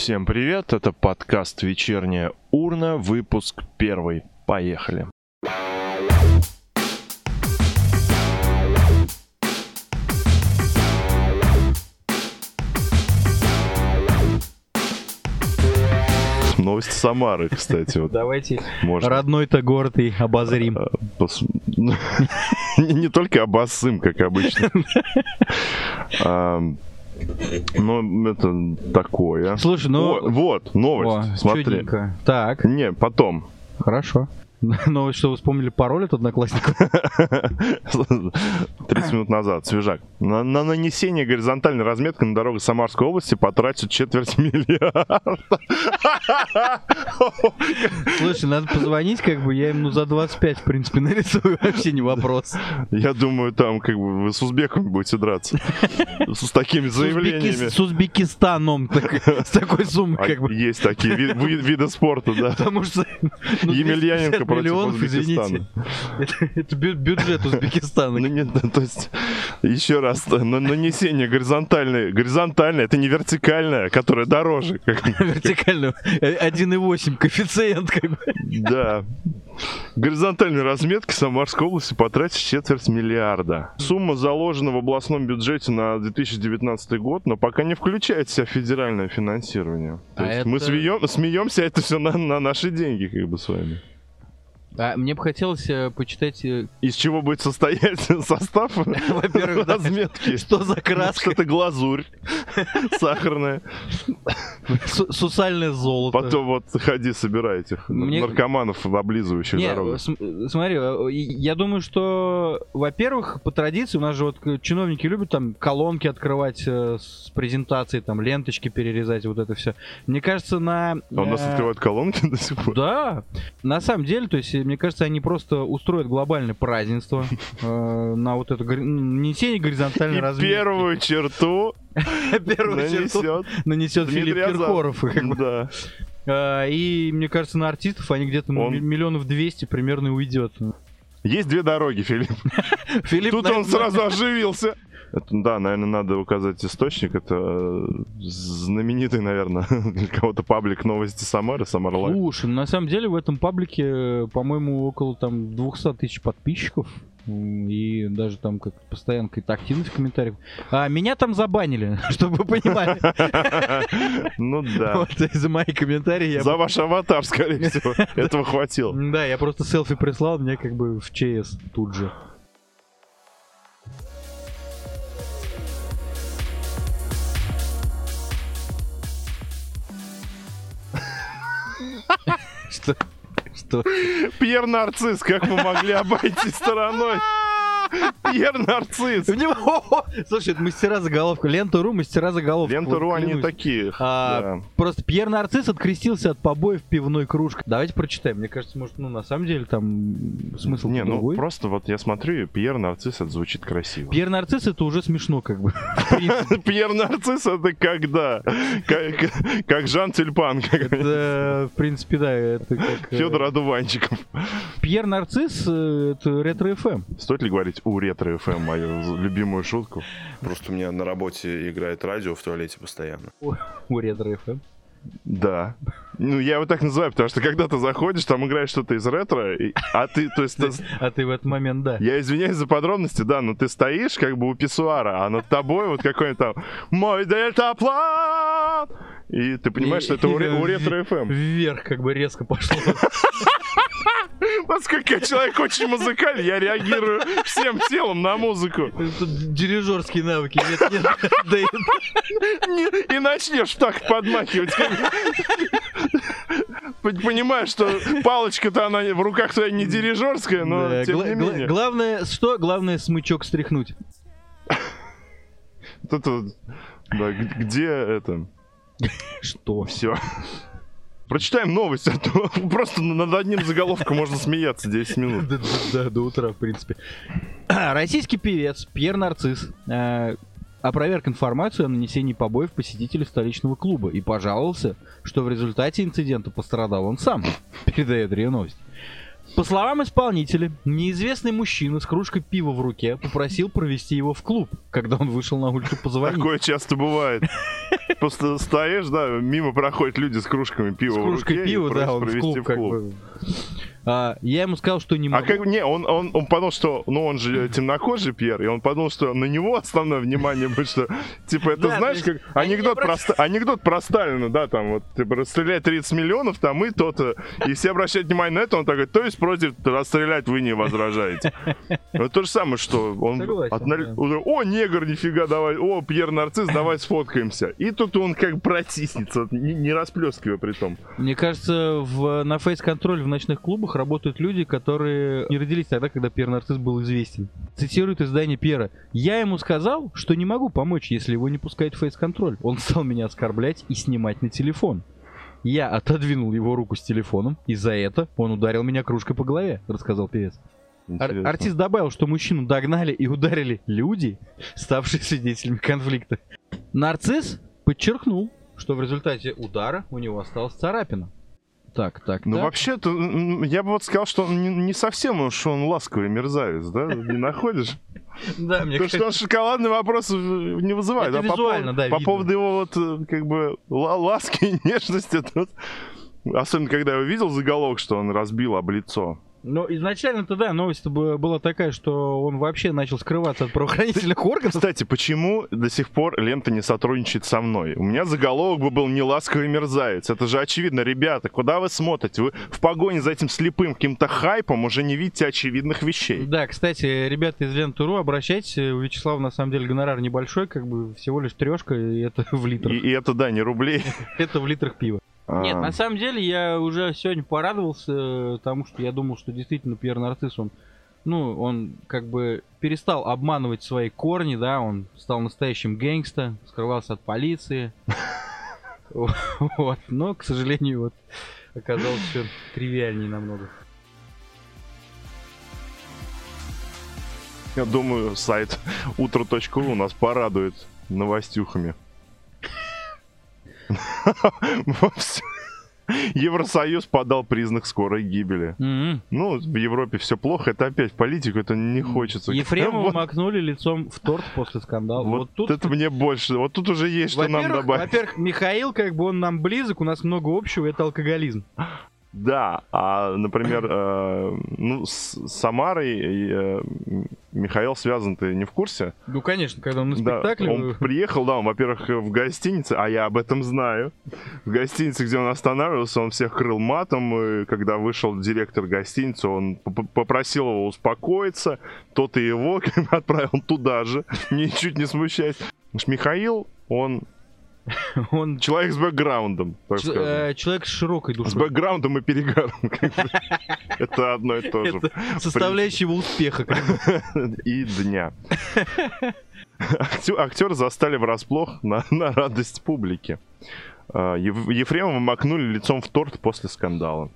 Всем привет, это подкаст «Вечерняя урна», выпуск первый. Поехали. Новости Самары, кстати. Вот, Давайте можно. родной-то город и обозрим. Пос- ну, Не только обоссым, как обычно. Ну, это такое. Слушай, ну... О, Вот, новость, О, смотри. чудненько. Так, Не, потом. хорошо. Ну, что вы вспомнили пароль от одноклассников? 30 минут назад, свежак. На, на нанесение горизонтальной разметки на дорогах Самарской области потратят четверть миллиарда. Слушай, надо позвонить, как бы, я им ну за 25, в принципе, нарисую, вообще не вопрос. Я думаю, там как бы вы с узбеками будете драться. С такими заявлениями. С Узбекистаном, с такой суммой, А как бы. Есть такие ви- ви- виды спорта, да. Потому что... ну, Емельяненко 250 против миллионов, извините. Это, это бю- бюджет Узбекистана. Ну, нет, ну, то есть, еще раз, на- нанесение горизонтальной, горизонтальное, это не вертикальное, которое дороже. как- Вертикально. Э, 1,8 коэффициент, как бы. Да. Горизонтальной разметки Самарской области потратить четверть миллиарда. Сумма заложена в областном бюджете на 2019 год, но пока не включает в себя федеральное финансирование. То А есть мы это- смеем- смеемся, это все на, на наши деньги, как бы с вами. А мне бы хотелось э, почитать, э, Из чего будет состоять состав во-первых, да, разметки? что за краска, это глазурь сахарная. Су- сусальное золото. Потом вот ходи, собирай этих Мне- наркоманов, облизывающих Не, дорогу. см- смотри, э, я думаю, что, во-первых, по традиции у нас же вот к- чиновники любят там колонки открывать э, с презентацией, там ленточки перерезать, вот это все. Мне кажется, на... А у нас э, открывают колонки до сих пор. Да, на самом деле, то есть, мне кажется, они просто устроят глобальное празднество э, на вот это нанесение горизонтальной И разметки. первую черту Первую черту нанесет Филипп. Киркоров. и э, И мне кажется, на артистов они где-то ну, Он- ми- миллионов 200 примерно уйдет. Есть две дороги, Филипп. Филипп, Тут он сразу оживился. Это, да, наверное, надо указать источник. Это э, знаменитый, наверное, для кого-то паблик новости Самары, Самара Лайв. Слушай, ну, на самом деле в этом паблике, э, по-моему, около там 200 тысяч подписчиков. И даже там как постоянно какая-то активность в комментариях. А меня там забанили, чтобы вы понимали. Ну да. Вот из-за моих комментариев. За ваш аватар, скорее всего. Этого хватило. Да, я просто селфи прислал, мне как бы в ЧС тут же. Что? Что? Пьер Нарцисс, как вы могли обойти стороной? Пьер Нарцисс. Слушай, это мастера заголовка. Лента.ру, мастера заголовка. Лента.ру, Вот они такие. А. Просто Пьер Нарцисс открестился от побоев пивной кружкой. Давайте прочитаем. Мне кажется, может, ну, на самом деле там смысл Не, ну просто вот я смотрю, Пьер Нарцисс, это звучит красиво. Пьер Нарцисс это уже смешно, как бы. Пьер Нарцисс это когда? Как, Жан Тюльпан, Это, в принципе, да, это как... э, Федор Одуванчиков. Пьер Нарцисс, э, это Ретро FM. Стоит ли говорить у Ретро FM мою любимую шутку? Просто у меня на работе играет радио в туалете постоянно. У Ретро FM. Да. Ну, я его так называю, потому что когда ты заходишь, там играет что-то из ретро, и- а ты, то есть, ты- А ты в этот момент, да. я извиняюсь за подробности, да, но ты стоишь как бы у писсуара, а над тобой вот какой-нибудь там «Мой дельтаплан!» И ты понимаешь, что это у, у ретро ФМ. Вверх как бы резко пошло. Поскольку я человек очень музыкальный, я реагирую всем телом на музыку. Тут дирижерские навыки. Нет, нет, да и- И начнешь так подмахивать. Понимаешь, что палочка-то она в руках твоя не дирижерская, но Да, тем не менее. Главное, что? Главное смычок стряхнуть. Это вот, да, где это? Что? Все. Прочитаем новость, а то просто над одним заголовком можно смеяться 10 минут. Да, да, да, до утра, в принципе. Российский певец Пьер Нарцисс э, опроверг информацию о нанесении побоев посетителю столичного клуба и пожаловался, что в результате инцидента пострадал он сам, передает РИА Новости. По словам исполнителя, неизвестный мужчина с кружкой пива в руке попросил провести его в клуб, когда он вышел на улицу позвонить. Такое часто бывает. Просто стоишь, да, мимо проходят люди с кружками пива С в кружкой руке и пива, просят да, он в клуб как бы. А, я ему сказал, что не А могу. как не, он, он, он подумал, что, ну он же темнокожий Пьер, и он подумал, что на него основное внимание будет, что, типа, это Да, знаешь, как анекдот не про, анекдот про Сталина, да, там вот, типа, расстрелять 30 миллионов, там и то-то, и все обращают внимание на это, он такой, то есть против расстрелять вы не возражаете. Вот то же самое, что он, Согласен, от да. о, негр, нифига, давай, о, Пьер Нарцисс, давай сфоткаемся. И тут он как протиснется, не, не расплескивая при том. Мне кажется, в, на фейс-контроль в ночных клубах работают люди, которые не родились тогда, когда Пьер Нарцисс был известен. Цитирует издание Пьера. «Я ему сказал, что не могу помочь, если его не пускает в фейс-контроль. Он стал меня оскорблять и снимать на телефон. Я отодвинул его руку с телефоном, и за это он ударил меня кружкой по голове», — рассказал певец. Ар- артист добавил, что мужчину догнали и ударили люди, ставшие свидетелями конфликта. Нарцисс подчеркнул, что в результате удара у него осталась царапина. Так, так, Ну, так. вообще-то, я бы вот сказал, что он не, не совсем уж он ласковый мерзавец, да? Не находишь? Да, мне Потому что он шоколадный вопрос не вызывает. Это а по визуально, поводу- да, По поводу его вот, э, как бы, ла- ласки и нежности, тут... Особенно, когда я увидел заголовок, что он разбил об лицо. Ну, изначально-то, да, новость была такая, что он вообще начал скрываться от правоохранительных органов. Кстати, почему до сих пор лента не сотрудничает со мной? У меня заголовок бы был «Не ласковый мерзавец». Это же очевидно. Ребята, куда вы смотрите? Вы в погоне за этим слепым каким-то хайпом уже не видите очевидных вещей. Да, кстати, ребята из Ленты.ру, обращайтесь. У Вячеслава, на самом деле, гонорар небольшой, как бы всего лишь трешка, и это в И, литрах. и это, да, не рублей. Это в литрах пива. Нет, А, на самом деле я уже сегодня порадовался э, тому, что я думал, что действительно Пьер Нарцисс, он, ну, он как бы перестал обманывать свои корни, да, он стал настоящим гэнгста, скрывался от полиции. Вот, но, к сожалению, вот оказалось все тривиальнее намного. Я думаю, сайт утро.ру нас порадует новостюхами. Евросоюз подал признак скорой гибели. М-м. Ну, в Европе все плохо, это опять политику, это не хочется. Ефремова Вот, макнули лицом в торт после скандала. вот Вот тут это мне больше. Вот тут уже есть что нам добавить. во-первых, Михаил, как бы он нам близок, у нас много общего, это алкоголизм. Да, а, например, э, ну, с Самарой э, Михаил связан, ты не в курсе? Ну, конечно, когда он на Да, спектакле... он приехал, да, он, во-первых, в гостинице, а я об этом знаю. В гостинице, где он останавливался, он всех крыл матом, и когда вышел директор гостиницы, он попросил его успокоиться, тот и его отправил туда же, ничуть не смущаясь. Потому что Михаил, он он человек с бэкграундом, так Ч- э, человек с широкой С душой. бэкграундом и перегаром. Это одно и то же. Составляющая его успеха. и дня. Актера застали врасплох на, на радость публики. А, Ефремова макнули лицом в торт после скандала.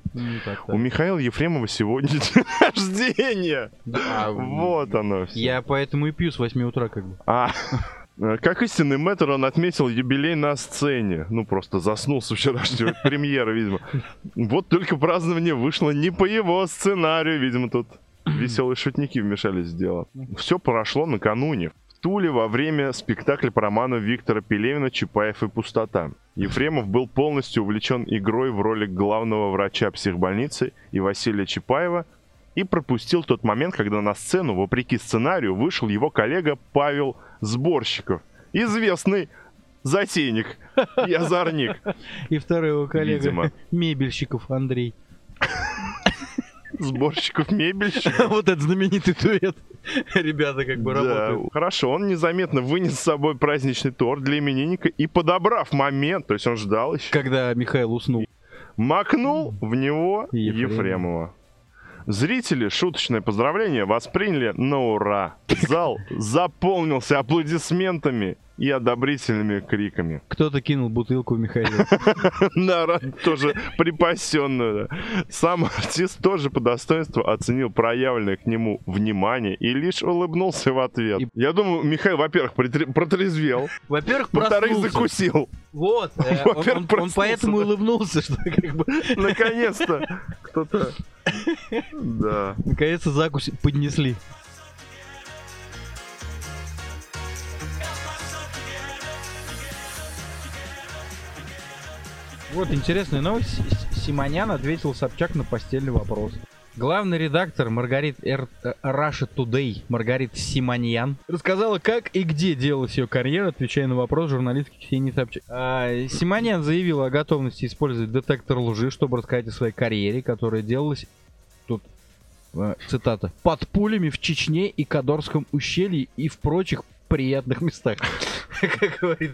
Так, У. Михаила Ефремова сегодня день рождения. А, Вот оно все. Я поэтому и пью с 8 утра, как бы. А, как истинный мэтр, он отметил юбилей на сцене. Ну, просто заснул с вчерашнего премьеры, видимо. Вот только празднование вышло не по его сценарию, видимо, тут веселые шутники вмешались в дело. Все прошло накануне. В Туле во время спектакля по роману Виктора Пелевина «Чапаев и пустота». Ефремов был полностью увлечен игрой в роли главного врача психбольницы и Василия Чапаева и пропустил тот момент, когда на сцену, вопреки сценарию, вышел его коллега Павел Сборщиков. Известный затейник и озорник. И второй его коллега, Видимо. Мебельщиков Андрей. Сборщиков мебельщиков. Вот этот знаменитый дуэт. Ребята как бы Да, работают. хорошо, он незаметно вынес с собой праздничный торт для именинника и, подобрав момент, то есть он ждал еще, Когда Михаил уснул. макнул в него Ефремова. Зрители шуточное поздравление восприняли на ура. Зал заполнился аплодисментами и одобрительными криками. Кто-то кинул бутылку в Михаила. На тоже припасенную. да. Сам артист тоже по достоинству оценил проявленное к нему внимание и лишь улыбнулся в ответ. Я думаю, Михаил, во-первых, протрезвел, Во-первых, во-вторых, закусил. Вот. э, он- поэтому да. улыбнулся, что как бы Наконец-то кто-то... Да. наконец-то закусь поднесли. Вот интересная новость. Симонян ответил Собчак на постельный вопрос. Главный редактор Маргарит Р... э, Russia Today Маргарита Симоньян рассказала, как и где делалась ее карьера, отвечая на вопрос журналистки Ксении Собчак. А, Симоньян заявила о готовности использовать детектор лжи, чтобы рассказать о своей карьере, которая делалась тут э, цитата под пулями в Чечне и Кадорском ущелье и в прочих приятных местах, как говорит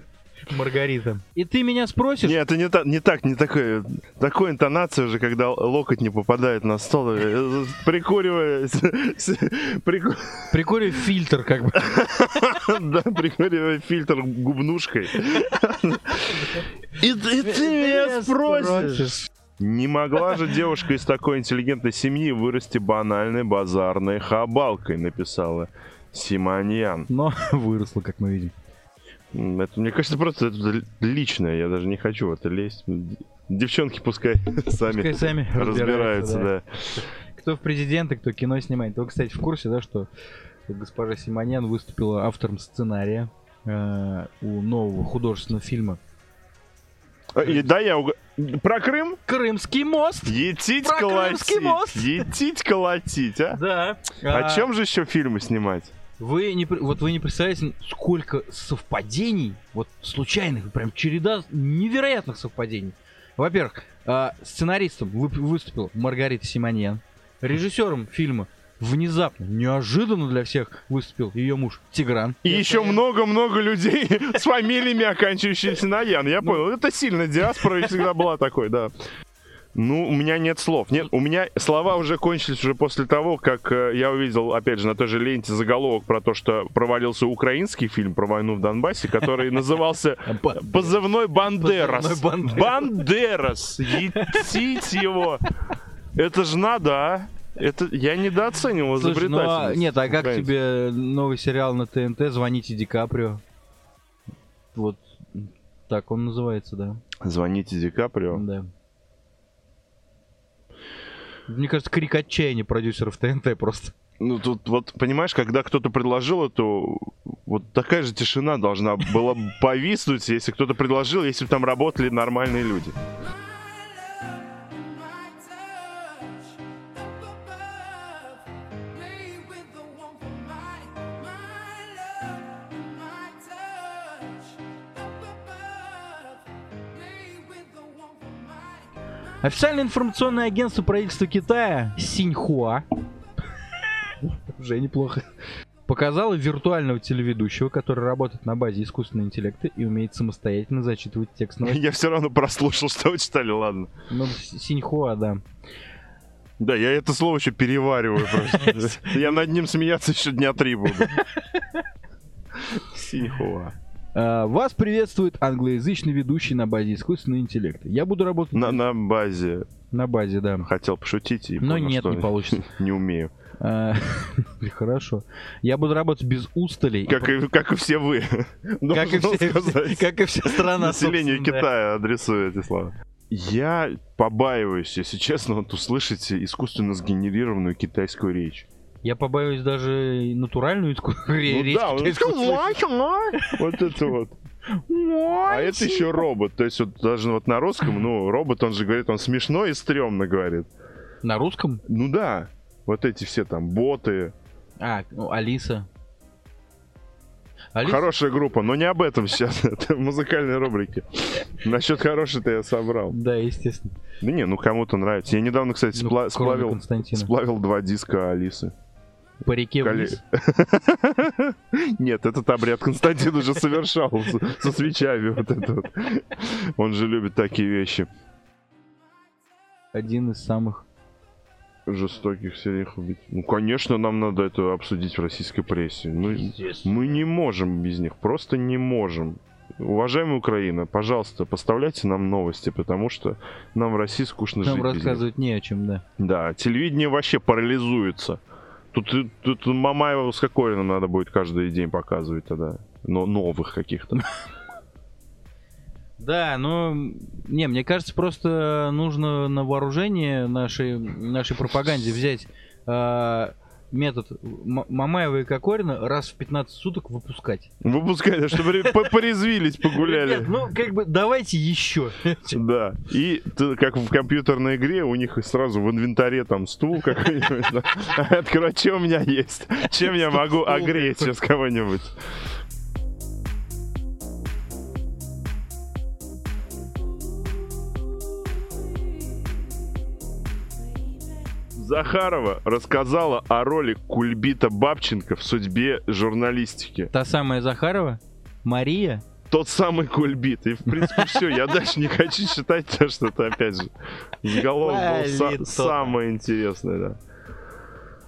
Маргарита. И ты меня спросишь, Нет, это не, та- не так, не такое. Такой интонация уже, когда локоть не попадает на стол, э, прикуривая... с- с- прику- прикурив фильтр, как бы. Да, прикуривая фильтр губнушкой. И ты меня спросишь. Не могла же девушка из такой интеллигентной семьи вырасти банальной базарной хабалкой, написала Симоньян. Но выросла, как мы видим. Это, мне кажется, просто это личное, я даже не хочу в это лезть. Девчонки пускай сами Пускай сами разбираются, да. Кто в президенты, кто кино снимает. Вы, кстати, в курсе, да, что госпожа Симонян выступила автором сценария э, у нового художественного фильма А, и Да, я уг- Про Крым? «Крымский мост». Етить Про Крымский колотить. мост. Етить колотить, а? Да. О чем же еще фильмы снимать? Вы не, вот вы не представляете, сколько совпадений, вот случайных, прям череда невероятных совпадений. Во-первых, а, сценаристом выступил Маргарита Симоньян, режиссером фильма внезапно, неожиданно для всех выступил ее муж Тигран. И Это еще я- много-много людей с фамилиями, оканчивающимися на Ян. Я Ну. понял. Это сильно диаспора всегда была такой, да. Ну, у меня нет слов. Нет, у меня слова уже кончились уже после того, как э, я увидел, опять же, на той же ленте заголовок про то, что провалился украинский фильм про войну в Донбассе, который назывался Позывной Бандерас. Бандерас. Етить его. Это же надо, а? Это я недооценивал Слушай, ну, а- изобретательность. нет, а как украинцев. тебе новый сериал на ТНТ «Звоните Ди Каприо»? Вот так он называется, да. Звоните Ди Каприо. Да. Мне кажется, крик отчаяния продюсеров ТНТ просто. Ну тут вот, понимаешь, когда кто-то предложил эту, вот такая же тишина должна была бы повиснуть, если кто-то предложил, если бы там работали нормальные люди. Официальное информационное агентство правительства Китая Синьхуа уже неплохо показало виртуального телеведущего, который работает на базе искусственного интеллекта и умеет самостоятельно зачитывать текст новостей. Я все равно прослушал, что вы читали, ладно. Ну, Синьхуа, да. Да, я это слово еще перевариваю просто. Я над ним смеяться еще дня три буду. Синьхуа. А, Вас приветствует англоязычный ведущий на базе искусственного интеллекта. Я буду работать На, на базе на базе, да. хотел пошутить и Но понял, нет, что не получится. Не умею. А, Хорошо. Я буду работать без устали. Как и, как и все вы. Как и, все, как и вся страна, Населению. Китая адресую эти слова. Я побаиваюсь, если честно, вот услышать искусственно сгенерированную китайскую речь. Я побоюсь даже натуральную Ну речь. Вот это вот. А это еще робот. То есть вот даже вот на русском, ну, робот, он же говорит, он смешно и стрёмно говорит. На русском? Ну да, вот эти все там боты. А, ну, Алиса. Алиса? Хорошая группа, но не об этом сейчас. Это музыкальные рубрики. Насчет хорошей-то я собрал. Да, естественно. Да не, ну кому-то нравится. Я недавно, кстати, Ну, спла- сплавил, сплавил два диска Алисы. По реке Коле- вниз. Нет, этот обряд Константин уже совершал со свечами. Вот это вот. Он же любит такие вещи. Один из самых... жестоких серийных убийц. Ну, конечно, нам надо это обсудить в российской прессе. Мы, мы не можем без них, просто не можем. Уважаемая Украина, пожалуйста, поставляйте нам новости, потому что нам в России скучно Нам жить без них. рассказывать не о чем, да. Да, телевидение вообще парализуется. Тут, тут Мамаева с Кокориным надо будет каждый день показывать тогда. Но новых каких-то. Да, но не, мне кажется, просто нужно на вооружение нашей, нашей пропаганде взять а, метод Мамаева и Кокорина раз в 15 суток выпускать. Выпускайте, чтобы ре- по- порезвились, погуляли. Ребят, ну как бы давайте еще. Да. И как в компьютерной игре, у них сразу в инвентаре там стул какой-нибудь. да. Открывай, что у меня есть? Чем я могу огреть сейчас кого-нибудь? Захарова рассказала о роли Кульбита Бабченко в судьбе журналистики. Та самая Захарова, Мария. Тот самый Кульбит. И, в принципе, все. Я дальше не хочу читать, потому что это, опять же, заголовок был са- самое интересное, да.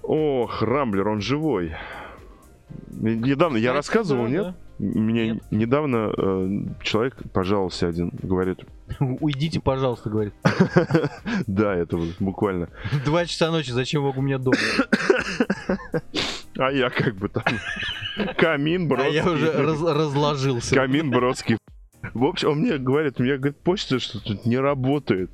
Ох, Рамблер, он живой. Недавно, я рассказывал, нет? Мне Нет. недавно э, человек пожаловался один, говорит. Уйдите, пожалуйста, говорит. да, это вот буквально. Два часа ночи, зачем вы у меня дома? А я как бы там камин А бродский. я уже раз- разложился. Камин Бродский. В общем, он мне говорит, у меня говорит, почта что тут не работает.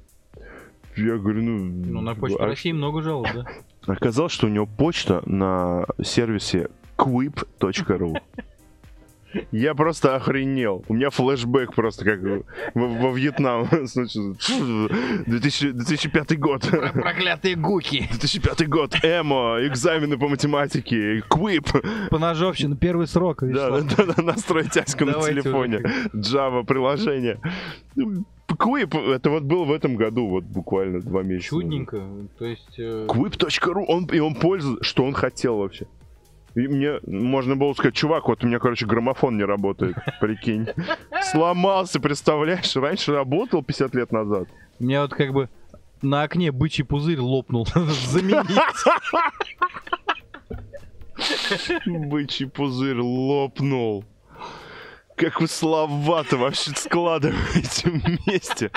Я говорю, ну... Ну, на почту а России много жалоб, да? Оказалось, что у него почта на сервисе quip.ru. Я просто охренел. У меня флешбэк просто как во, во Вьетнам. Значит, 2000 2005 год. Проклятые гуки. 2005 год. Эмо, экзамены по математике, Quip. Поножовщина, первый срок. Да, да, да, да, настроить тяську на телефоне. Java приложение. Quip, это вот было в этом году, вот буквально два месяца. Чудненько. То есть... э, Quip.ru, он, и он пользуется, что он хотел вообще. И мне можно было сказать, чувак, вот у меня, короче, граммофон не работает, прикинь. Сломался, представляешь? Раньше работал 50 лет назад. У меня вот как бы на окне бычий пузырь лопнул. Заменить. Бычий пузырь лопнул. Как вы слова-то вообще складываете вместе.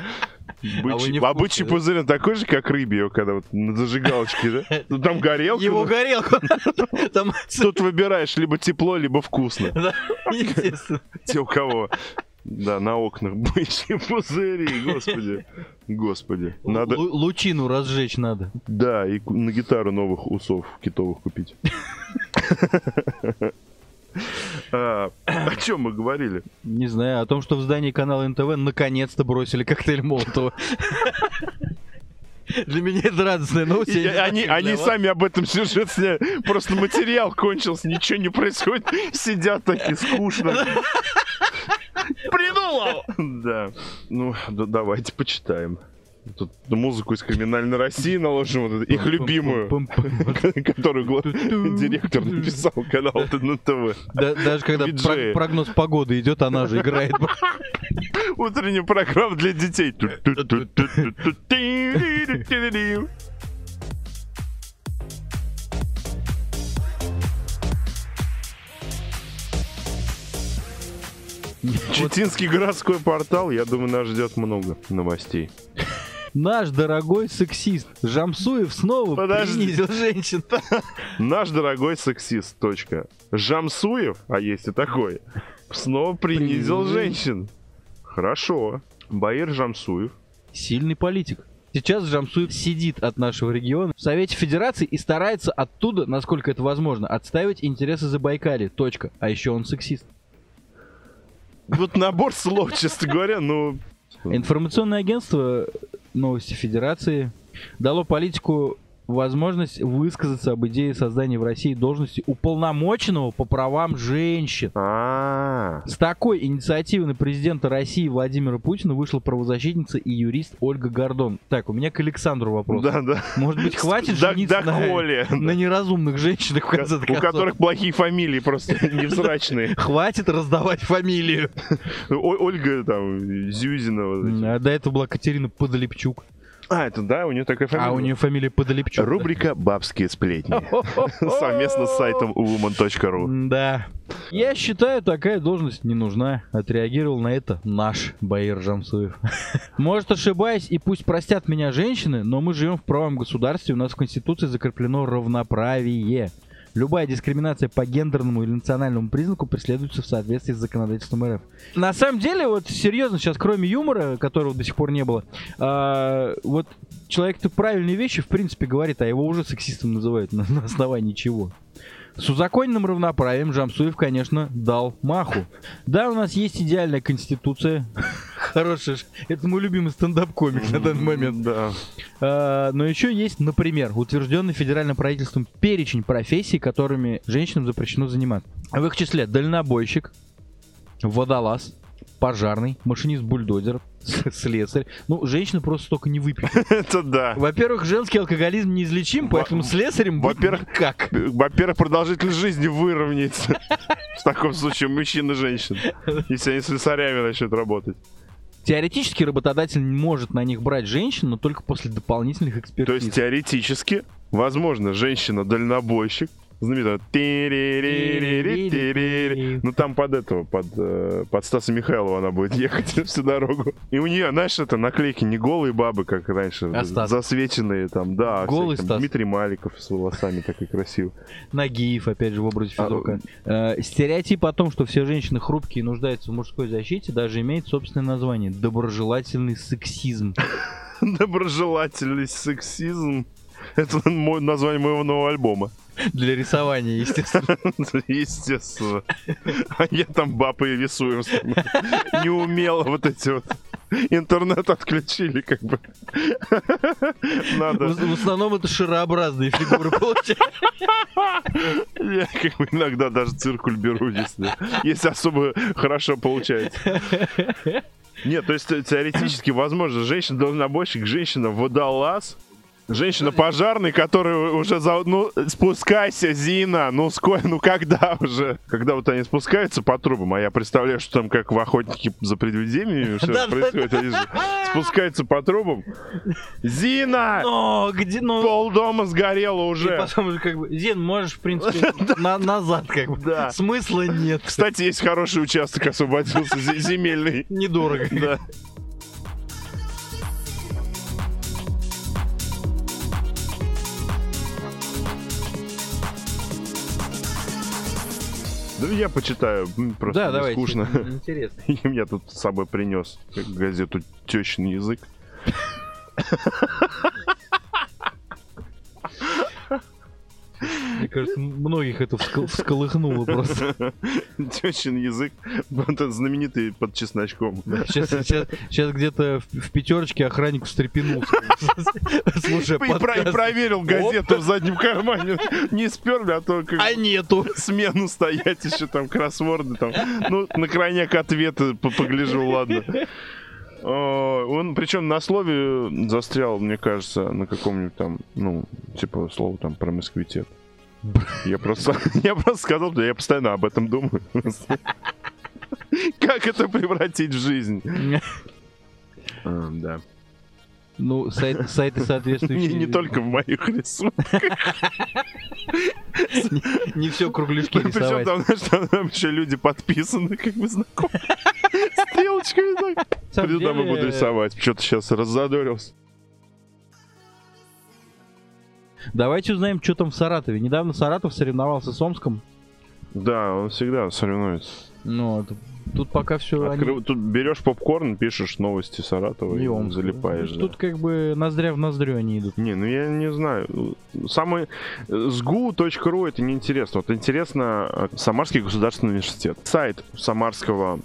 Бычий, а бычий да? пузырь он такой же, как рыбий, когда вот на зажигалочке, да? Ну, там горелка. Его горелку. Там, Тут выбираешь либо тепло, либо вкусно. да, естественно. Те, у кого. Да, на окнах бычьи пузыри, господи. Господи. Надо, Лу- Лучину разжечь надо. да, и на гитару новых усов китовых купить. А, О чем мы говорили? Не знаю, о том, что в здании канала НТВ наконец-то бросили коктейль Молотова. Для меня это радостная новость. я Они, они сами об этом сюжет сняли. Просто материал кончился, ничего не происходит. Сидят такие скучно. Придумал! Да. Ну, да- давайте почитаем. Тут музыку из криминальной России наложим, вот их любимую, которую директор написал канал на ТВ. Даже когда прогноз погоды идет, она же играет. Утренняя программа для детей. Читинский городской портал, я думаю, нас ждет много новостей. Наш дорогой сексист Жамсуев снова Подожди. принизил женщин. Наш дорогой сексист. Точка. Жамсуев, а есть и такой, снова принизил женщин. Хорошо. Баир Жамсуев. Сильный политик. Сейчас Жамсуев сидит от нашего региона в Совете Федерации и старается оттуда, насколько это возможно, отстаивать интересы Забайкалья. Точка. А еще он сексист. Вот набор слов, честно говоря, ну... Информационное агентство Новости Федерации дало политику возможность высказаться об идее создания в России должности уполномоченного по правам женщин. А, С такой инициативой на президента России Владимира Путина вышла правозащитница и юрист Ольга Гордон. Так, у меня к Александру вопрос. да, да. Может быть, хватит жениться на, неразумных женщинах в конце У которых плохие фамилии, просто невзрачные. Хватит раздавать фамилию. Ольга там, Зюзина. А до этого была Катерина Подолепчук. А, это да, у нее такая фамилия. А у нее фамилия Подолепчук. Рубрика «Бабские сплетни». Совместно с сайтом woman.ru. Да. Я считаю, такая должность не нужна. Отреагировал на это наш Баир Жамсуев. Может, ошибаюсь, и пусть простят меня женщины, но мы живем в правом государстве, у нас в Конституции закреплено равноправие. Любая дискриминация по гендерному или национальному признаку преследуется в соответствии с законодательством РФ. На самом деле, вот серьезно, сейчас кроме юмора, которого до сих пор не было, а, вот человек-то правильные вещи, в принципе, говорит, а его уже сексистом называют на, на основании чего. С узаконенным равноправием Жамсуев, конечно, дал маху. Да, у нас есть идеальная конституция. Хорошая. ж- Это мой любимый стендап-комик на данный момент. Да. А, Но еще есть, например, утвержденный федеральным правительством перечень профессий, которыми женщинам запрещено заниматься. В их числе дальнобойщик, водолаз, пожарный, машинист бульдозеров, слесарь. Ну, женщины просто столько не выпьют. Это да. Во-первых, женский алкоголизм неизлечим, поэтому слесарем во-первых, как? Во-первых, продолжительность жизни выровняется. В таком случае мужчин и женщин. Если они слесарями начнут работать. Теоретически работодатель может на них брать женщин, но только после дополнительных То экспертиз. есть теоретически, возможно, женщина-дальнобойщик, «Ти-ри-ри-ри-ри-ри-ри». ну там под этого, под, э, под Стаса Михайлова она будет ехать всю дорогу. И у нее, знаешь, это наклейки не голые бабы, как раньше, А засвеченные там, да. Голый всякие там Стас? Дмитрий Маликов с волосами такой красивый. Нагиев, опять же, в образе А, физрука. Э, стереотип о том, что все женщины хрупкие и нуждаются в мужской защите, даже имеет собственное название. Доброжелательный сексизм. Доброжелательный сексизм. Это мой, название моего нового альбома. Для рисования, естественно. Естественно. А я там бабы рисую. Не умело вот эти вот. Интернет отключили, как бы. Надо. В в основном это шарообразные фигуры получаются. Я как бы иногда даже циркуль беру, если, если особо хорошо получается. Нет, то есть те- теоретически возможно, женщина-дальнобойщик, женщина-водолаз, женщина-пожарный, который уже за... Ну, спускайся, Зина, ну сколько, ну когда уже? Когда вот они спускаются по трубам, а я представляю, что там как в охотнике за привидениями что происходит, они же спускаются по трубам. Зина! Но где, ну... Пол дома сгорело И уже. потом как бы, Зин, можешь, в принципе, на- назад как бы. Да. Смысла нет. Кстати, есть хороший участок освободился, зе- земельный. Недорого. Да. Да я почитаю, просто Да, давайте. скучно. Интересно. И я тут с собой принес газету «Тещин язык». кажется, многих это вскол- всколыхнуло просто. Тещин язык, это знаменитый под чесночком. Сейчас, сейчас, сейчас где-то в, в пятерочке охранник встрепенулся. Слушай, И проверил газету в заднем кармане. Не сперли, а то как А нету. смену стоять еще там кроссворды там. Ну, на крайняк ответы по- погляжу, ладно. Он, причем на слове застрял, мне кажется, на каком-нибудь там, ну, типа слово там про москвитет. Я просто, я просто сказал, да я постоянно об этом думаю. Как это превратить в жизнь? А, Да. Ну, сайт, сайты соответствующие. не только в моих рисунках. Не все кругляшки Причем рисовать. там, знаешь, там, еще люди подписаны, как бы знакомы. Стрелочками так. Приду домой буду рисовать. Что-то сейчас раззадорился. Давайте узнаем, что там в Саратове. Недавно Саратов соревновался с Омском. Да, он всегда соревнуется. Ну, вот тут пока все Открыв- Тут берешь попкорн, пишешь новости Саратова и, залипаешь. да. Тут как бы ноздря в ноздрю они идут. Не, ну я не знаю. Самый... sgu.ru это неинтересно. Вот интересно э, Самарский государственный университет. Сайт Самарского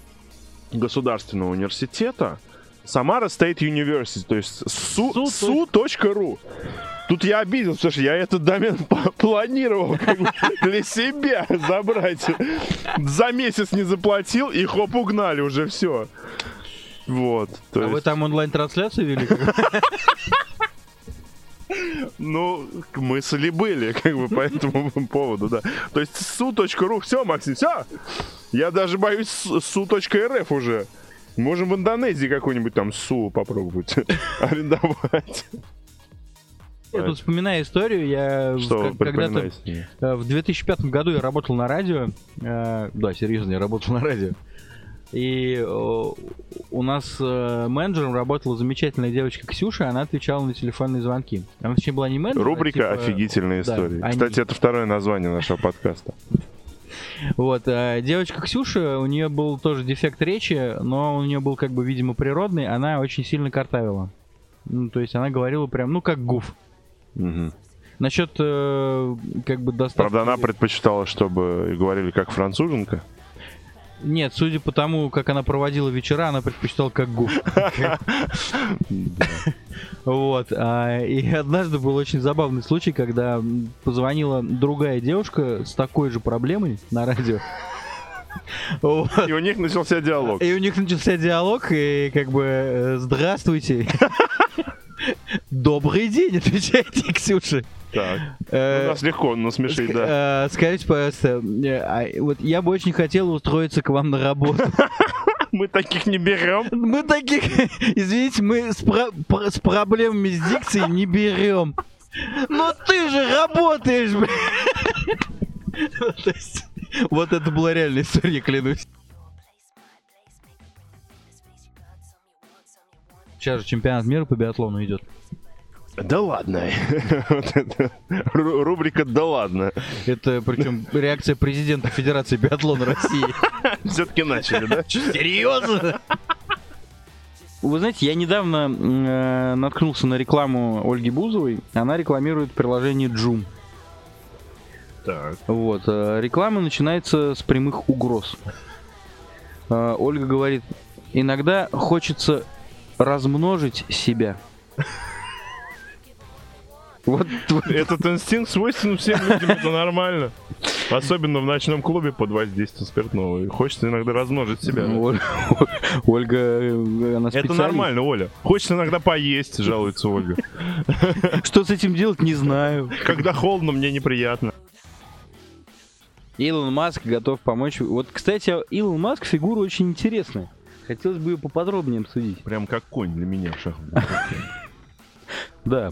государственного университета Самара State University, то есть су- Су- su.ru. Тут я обиделся, что я этот домен планировал как бы для себя забрать. За месяц не заплатил, и хоп, угнали уже все. Вот. а вы есть- там онлайн-трансляцию вели? Ну, мысли были, как бы, по этому поводу, да. То есть su.ru, все, Максим, все. Я даже боюсь su.rf уже. Можем в Индонезии какой-нибудь там СУ попробовать арендовать. Я тут вспоминаю историю, я Что когда-то э, в 2005 году я работал на радио. э, Да, серьезно, я работал на радио. И у нас э, менеджером работала замечательная девочка Ксюша, она отвечала на телефонные звонки. Она точнее была не менеджер, а Рубрика типа- «Офигительные да, истории». они- Кстати, это второе название нашего подкаста. Вот, а девочка Ксюша, у нее был тоже дефект речи, но у нее был как бы, видимо, природный, она очень сильно картавила. Ну, то есть она говорила прям, ну, как гуф. Мгм. Насчет, э, как бы, доставки... Правда, она предпочитала, чтобы говорили как француженка. Нет, судя по тому, как она проводила вечера, она предпочитала как гуф. Вот. а, И однажды был очень забавный случай, когда позвонила другая девушка с такой же проблемой на радио. И у них начался диалог. И у них начался диалог, и как бы э, «Здравствуйте». «Добрый день», отвечайте, Ксюша. Так. Э, У нас легко насмешить, да. э, Скажите, пожалуйста, э, а, вот я бы очень хотел устроиться к вам на работу. Мы таких не берем. Мы таких, извините, мы с, про- про- с проблемами с дикцией не берем. Но ты же работаешь, блин. Ну, Вот это была реальная история, клянусь. Сейчас же чемпионат мира по биатлону идет. Да ладно. Вот это ру- Рубрика «Да ладно». Это причем реакция президента Федерации биатлона России. Все-таки начали, да? Серьезно? Вы знаете, я недавно э, наткнулся на рекламу Ольги Бузовой. Она рекламирует приложение Joom. Так. Вот. э, Реклама начинается с прямых угроз. Э, Ольга говорит, иногда хочется размножить себя. Вот, вот Этот инстинкт свойственен всем людям, это нормально. Особенно в ночном клубе под воздействием спиртного. И Хочется иногда размножить себя. да. Оль- Ольга, э, она Это нормально, Оля. Хочется иногда поесть, жалуется Ольга. Что с этим делать, не знаю. Когда холодно, мне неприятно. Илон Маск готов помочь. Вот, кстати, Илон Маск фигура очень интересная. Хотелось бы ее поподробнее обсудить. Прям как конь для меня в шахматах. Да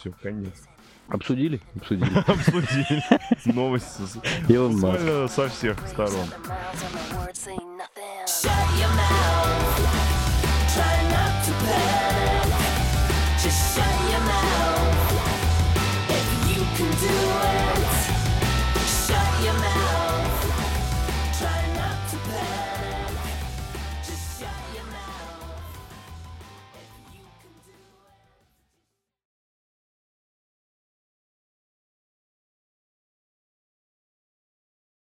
все, конец. Обсудили? Обсудили. Обсудили. Новости. Илон Маск. Со всех сторон.